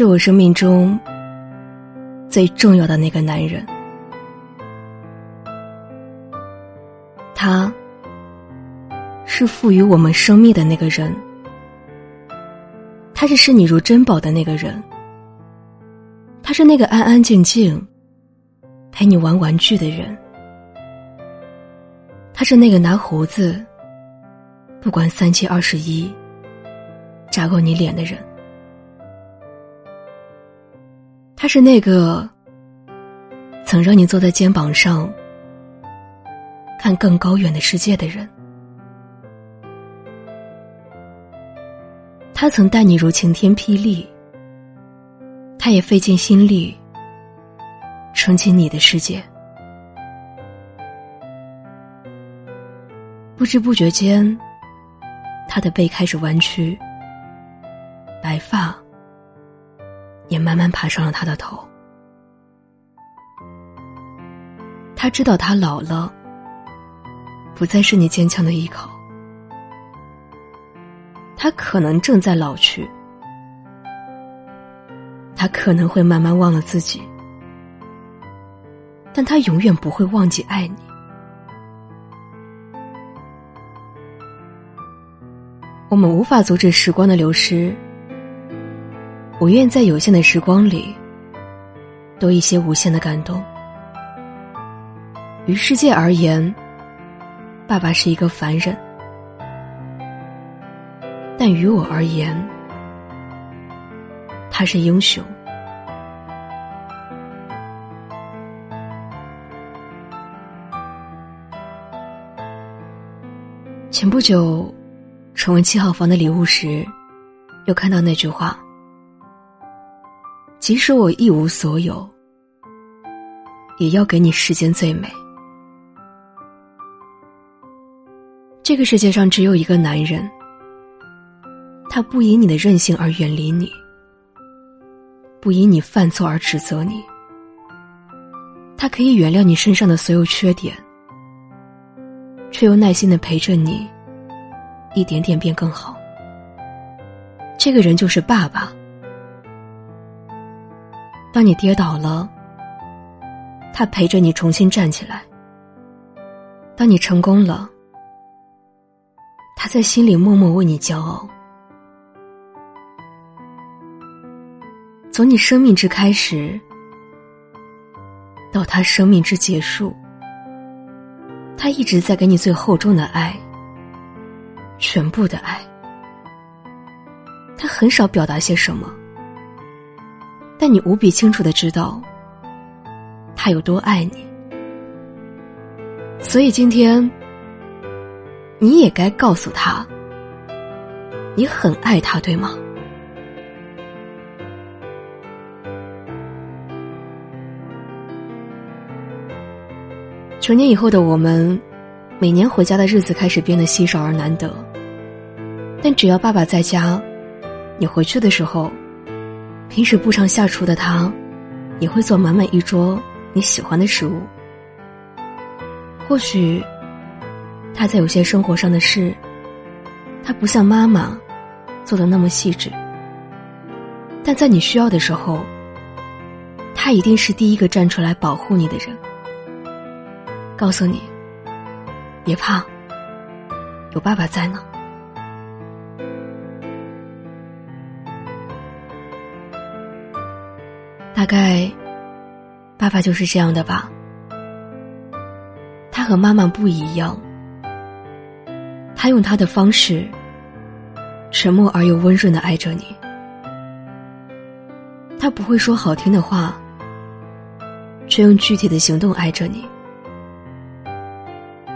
是我生命中最重要的那个男人。他是赋予我们生命的那个人，他是视你如珍宝的那个人，他是那个安安静静陪你玩玩具的人，他是那个拿胡子不管三七二十一扎过你脸的人，他是那个曾让你坐在肩膀上。看更高远的世界的人，他曾待你如晴天霹雳，他也费尽心力撑起你的世界。不知不觉间，他的背开始弯曲，慢慢爬上了他的头。他知道他老了。不再是你坚强的依靠，他可能正在老去，他可能会慢慢忘了自己，但他永远不会忘记爱你。我们无法阻止时光的流失，我愿在有限的时光里，多一些无限的感动。于世界而言。爸爸是一个凡人，但于我而言，他是英雄。前不久，重温七号房的礼物时，又看到那句话：“即使我一无所有，也要给你世间最美。”这个世界上只有一个男人，他不因你的任性而远离你，不因你犯错而指责你，他可以原谅你身上的所有缺点，却又耐心的陪着你，一点点变更好。这个人就是爸爸。当你跌倒了，他陪着你重新站起来；当你成功了，他在心里默默为你骄傲。从你生命之开始，到他生命之结束，他一直在给你最厚重的爱，全部的爱。他很少表达些什么，但你无比清楚的知道，他有多爱你。所以今天。你也该告诉他，你很爱他，对吗？成年以后的我们，每年回家的日子开始变得稀少而难得。但只要爸爸在家，你回去的时候，平时不常下厨的他，也会做满满一桌你喜欢的食物。或许。他在有些生活上的事，他不像妈妈做的那么细致，但在你需要的时候，他一定是第一个站出来保护你的人。告诉你，别怕，有爸爸在呢。大概，爸爸就是这样的吧。他和妈妈不一样。他用他的方式，沉默而又温润的爱着你。他不会说好听的话，却用具体的行动爱着你。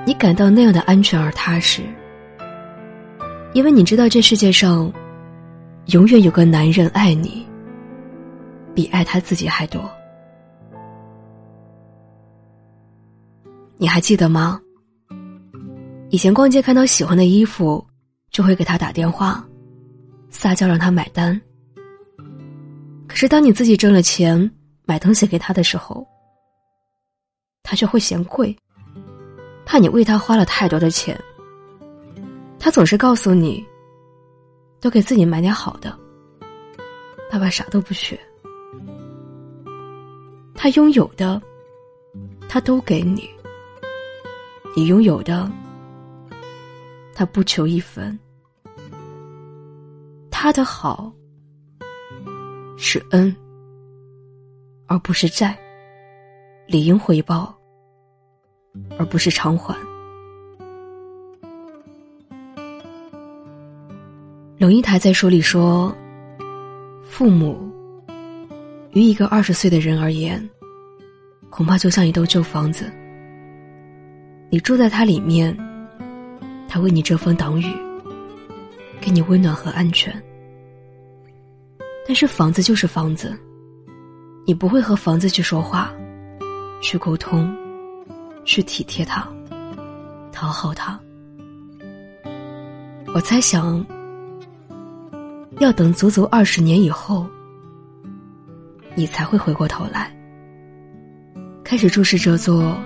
你感到那样的安全而踏实，因为你知道这世界上，永远有个男人爱你，比爱他自己还多。你还记得吗？以前逛街看到喜欢的衣服，就会给他打电话，撒娇让他买单。可是当你自己挣了钱买东西给他的时候，他却会嫌贵，怕你为他花了太多的钱。他总是告诉你，多给自己买点好的。爸爸啥都不缺，他拥有的，他都给你；你拥有的，他不求一分。他的好是恩，而不是债，理应回报，而不是偿还。龙应台在书里说：“父母于一个二十岁的人而言，恐怕就像一栋旧房子。你住在它里面，它为你遮风挡雨，给你温暖和安全。但是房子就是房子，你不会和房子去说话，去沟通，去体贴它，讨好它。我猜想。”要等足足二十年以后，你才会回过头来，开始注视这座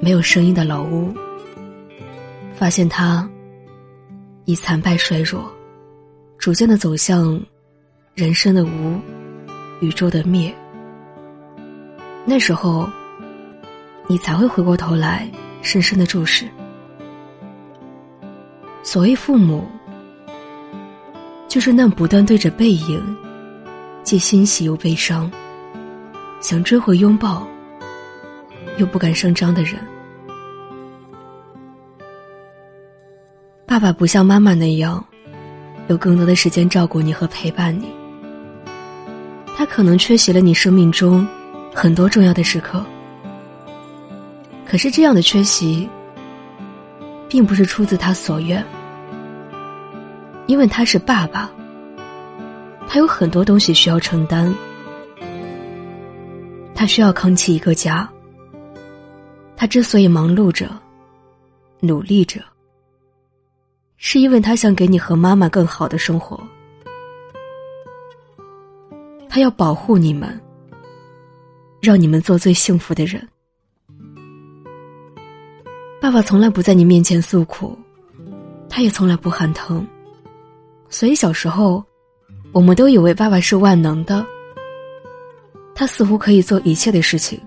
没有声音的老屋，发现它已残败衰弱，逐渐的走向人生的无，宇宙的灭。那时候，你才会回过头来，深深的注视。所谓父母。就是那不断对着背影，既欣喜又悲伤，想追回拥抱，又不敢声张的人。爸爸不像妈妈那样，有更多的时间照顾你和陪伴你。他可能缺席了你生命中很多重要的时刻，可是这样的缺席，并不是出自他所愿。因为他是爸爸，他有很多东西需要承担，他需要扛起一个家。他之所以忙碌着、努力着，是因为他想给你和妈妈更好的生活。他要保护你们，让你们做最幸福的人。爸爸从来不在你面前诉苦，他也从来不喊疼。所以小时候，我们都以为爸爸是万能的。他似乎可以做一切的事情。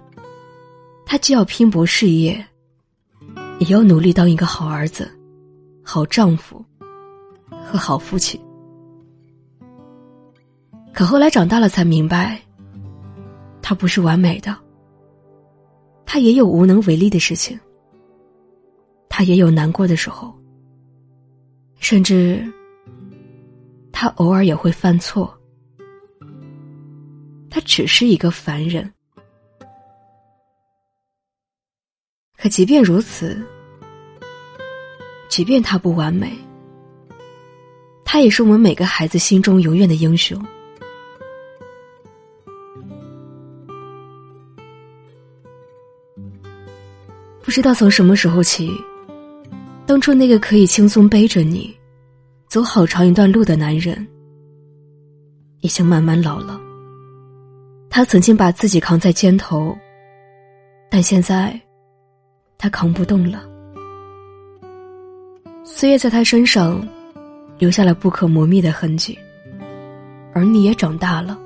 他既要拼搏事业，也要努力当一个好儿子、好丈夫和好父亲。可后来长大了才明白，他不是完美的。他也有无能为力的事情，他也有难过的时候，甚至。他偶尔也会犯错，他只是一个凡人。可即便如此，即便他不完美，他也是我们每个孩子心中永远的英雄。不知道从什么时候起，当初那个可以轻松背着你。走好长一段路的男人，已经慢慢老了。他曾经把自己扛在肩头，但现在，他扛不动了。岁月在他身上留下了不可磨灭的痕迹，而你也长大了，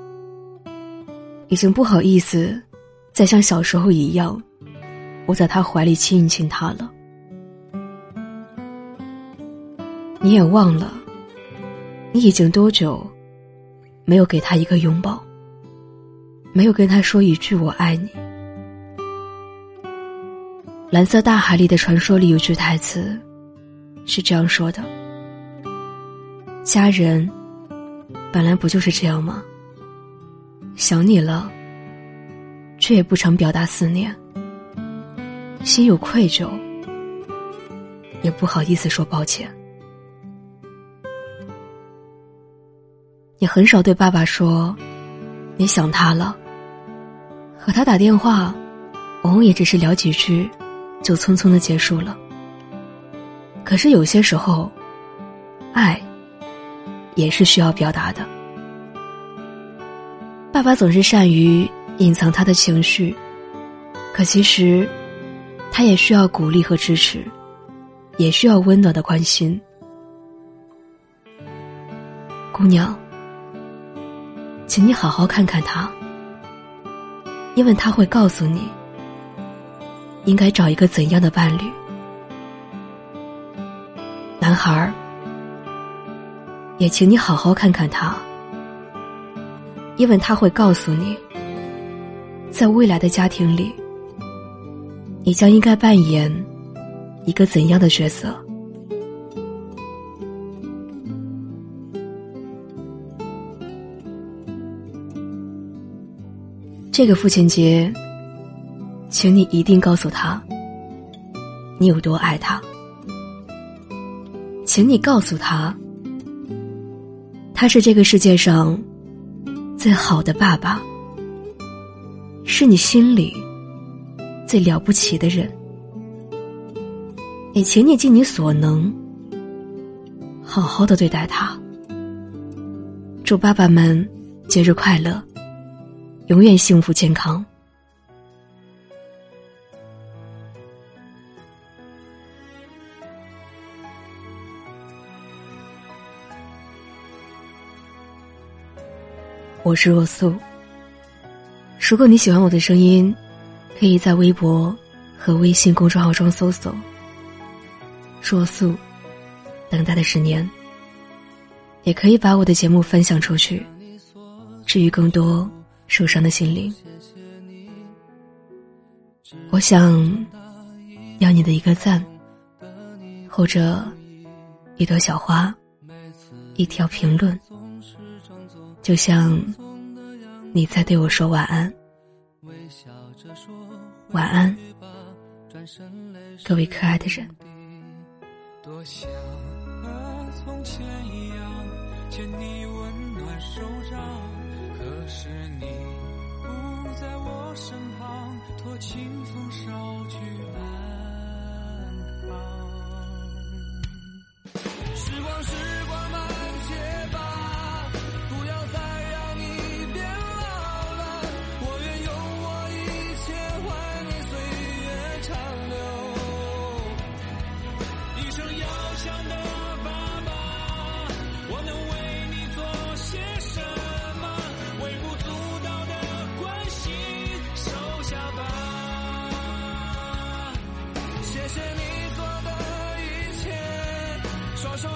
已经不好意思再像小时候一样窝在他怀里亲一亲他了。你也忘了，你已经多久没有给他一个拥抱，没有跟他说一句“我爱你”。蓝色大海里的传说里有句台词，是这样说的：“家人本来不就是这样吗？想你了，却也不常表达思念，心有愧疚，也不好意思说抱歉。”也很少对爸爸说：“你想他了。”和他打电话，往往也只是聊几句，就匆匆的结束了。可是有些时候，爱也是需要表达的。爸爸总是善于隐藏他的情绪，可其实，他也需要鼓励和支持，也需要温暖的关心。姑娘。请你好好看看他，因为他会告诉你应该找一个怎样的伴侣。男孩儿，也请你好好看看他，因为他会告诉你，在未来的家庭里，你将应该扮演一个怎样的角色。这个父亲节，请你一定告诉他，你有多爱他。请你告诉他，他是这个世界上最好的爸爸，是你心里最了不起的人。也请你尽你所能，好好的对待他。祝爸爸们节日快乐！永远幸福健康。我是若素。如果你喜欢我的声音，可以在微博和微信公众号中搜索“若素”，等待的十年。也可以把我的节目分享出去，至于更多。受伤的心灵，我想要你的一个赞，或者一朵小花，一条评论，就像你在对我说晚安。晚安，各位可爱的人。多想和从前一样，牵你温暖手掌。可是清风捎去所